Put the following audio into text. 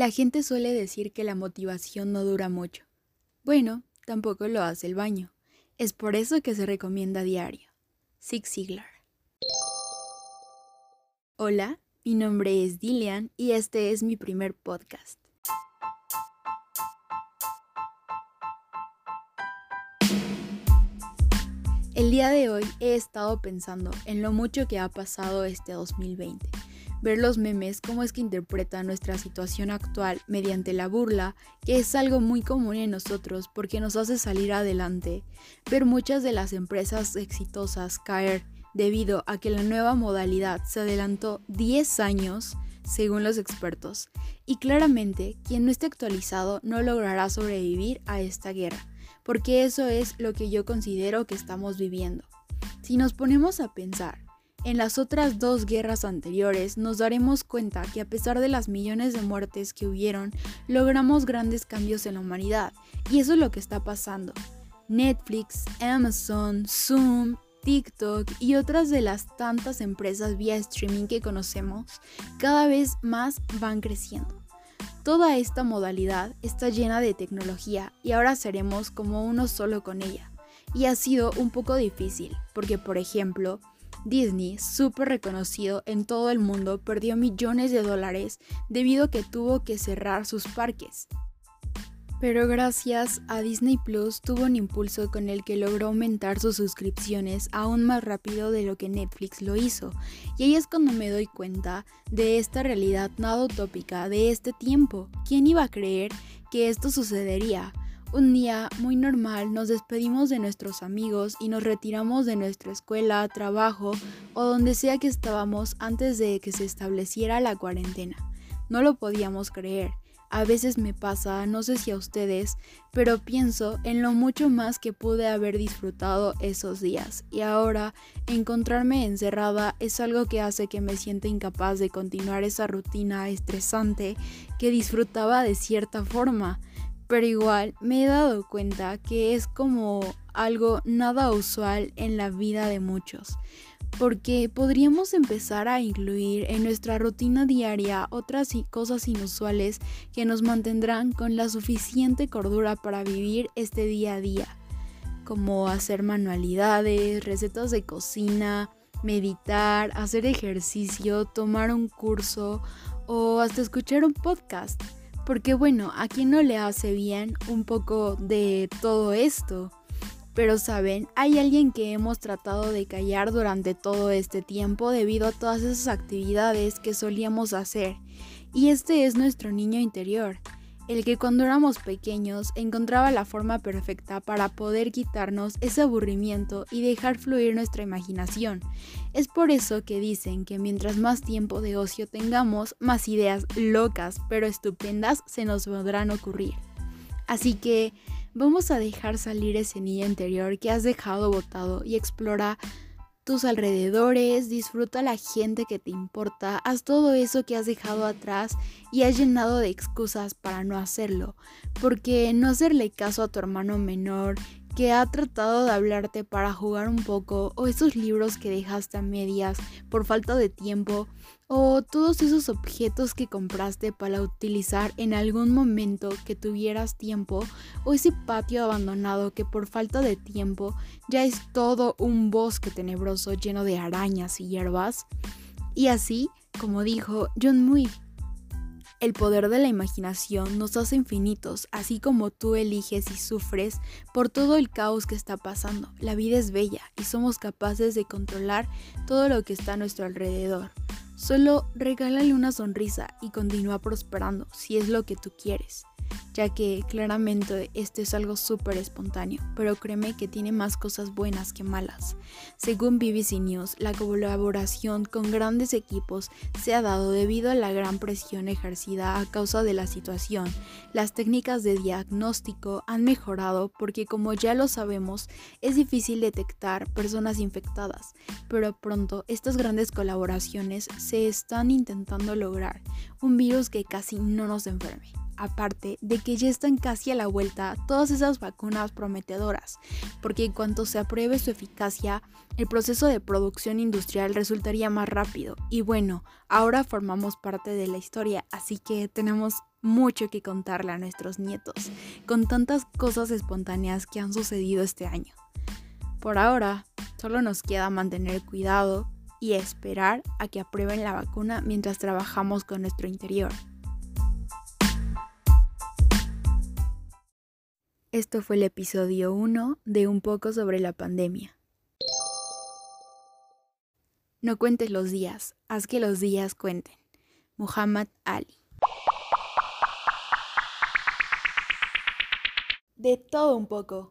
La gente suele decir que la motivación no dura mucho. Bueno, tampoco lo hace el baño. Es por eso que se recomienda diario. Zig Ziglar. Hola, mi nombre es Dillian y este es mi primer podcast. El día de hoy he estado pensando en lo mucho que ha pasado este 2020 ver los memes, cómo es que interpretan nuestra situación actual mediante la burla, que es algo muy común en nosotros porque nos hace salir adelante, ver muchas de las empresas exitosas caer debido a que la nueva modalidad se adelantó 10 años, según los expertos, y claramente quien no esté actualizado no logrará sobrevivir a esta guerra, porque eso es lo que yo considero que estamos viviendo. Si nos ponemos a pensar, en las otras dos guerras anteriores nos daremos cuenta que a pesar de las millones de muertes que hubieron, logramos grandes cambios en la humanidad, y eso es lo que está pasando. Netflix, Amazon, Zoom, TikTok y otras de las tantas empresas vía streaming que conocemos, cada vez más van creciendo. Toda esta modalidad está llena de tecnología y ahora seremos como uno solo con ella. Y ha sido un poco difícil, porque por ejemplo, Disney, súper reconocido en todo el mundo, perdió millones de dólares debido a que tuvo que cerrar sus parques. Pero gracias a Disney Plus tuvo un impulso con el que logró aumentar sus suscripciones aún más rápido de lo que Netflix lo hizo. Y ahí es cuando me doy cuenta de esta realidad nada utópica de este tiempo. ¿Quién iba a creer que esto sucedería? Un día muy normal nos despedimos de nuestros amigos y nos retiramos de nuestra escuela, trabajo o donde sea que estábamos antes de que se estableciera la cuarentena. No lo podíamos creer. A veces me pasa, no sé si a ustedes, pero pienso en lo mucho más que pude haber disfrutado esos días y ahora encontrarme encerrada es algo que hace que me sienta incapaz de continuar esa rutina estresante que disfrutaba de cierta forma pero igual me he dado cuenta que es como algo nada usual en la vida de muchos, porque podríamos empezar a incluir en nuestra rutina diaria otras cosas inusuales que nos mantendrán con la suficiente cordura para vivir este día a día, como hacer manualidades, recetas de cocina, meditar, hacer ejercicio, tomar un curso o hasta escuchar un podcast. Porque bueno, a quien no le hace bien un poco de todo esto. Pero saben, hay alguien que hemos tratado de callar durante todo este tiempo debido a todas esas actividades que solíamos hacer. Y este es nuestro niño interior el que cuando éramos pequeños encontraba la forma perfecta para poder quitarnos ese aburrimiento y dejar fluir nuestra imaginación. Es por eso que dicen que mientras más tiempo de ocio tengamos, más ideas locas pero estupendas se nos podrán ocurrir. Así que vamos a dejar salir ese niño interior que has dejado botado y explora tus alrededores, disfruta la gente que te importa, haz todo eso que has dejado atrás y has llenado de excusas para no hacerlo, porque no hacerle caso a tu hermano menor que ha tratado de hablarte para jugar un poco, o esos libros que dejaste a medias por falta de tiempo, o todos esos objetos que compraste para utilizar en algún momento que tuvieras tiempo, o ese patio abandonado que por falta de tiempo ya es todo un bosque tenebroso lleno de arañas y hierbas. Y así, como dijo John Muir, el poder de la imaginación nos hace infinitos, así como tú eliges y sufres por todo el caos que está pasando. La vida es bella y somos capaces de controlar todo lo que está a nuestro alrededor. Solo regálale una sonrisa y continúa prosperando si es lo que tú quieres ya que claramente esto es algo súper espontáneo, pero créeme que tiene más cosas buenas que malas. Según BBC News, la colaboración con grandes equipos se ha dado debido a la gran presión ejercida a causa de la situación. Las técnicas de diagnóstico han mejorado porque como ya lo sabemos, es difícil detectar personas infectadas, pero pronto estas grandes colaboraciones se están intentando lograr un virus que casi no nos enferme aparte de que ya están casi a la vuelta todas esas vacunas prometedoras, porque en cuanto se apruebe su eficacia, el proceso de producción industrial resultaría más rápido. Y bueno, ahora formamos parte de la historia, así que tenemos mucho que contarle a nuestros nietos, con tantas cosas espontáneas que han sucedido este año. Por ahora, solo nos queda mantener cuidado y esperar a que aprueben la vacuna mientras trabajamos con nuestro interior. Esto fue el episodio 1 de Un poco sobre la pandemia. No cuentes los días, haz que los días cuenten. Muhammad Ali. De todo un poco.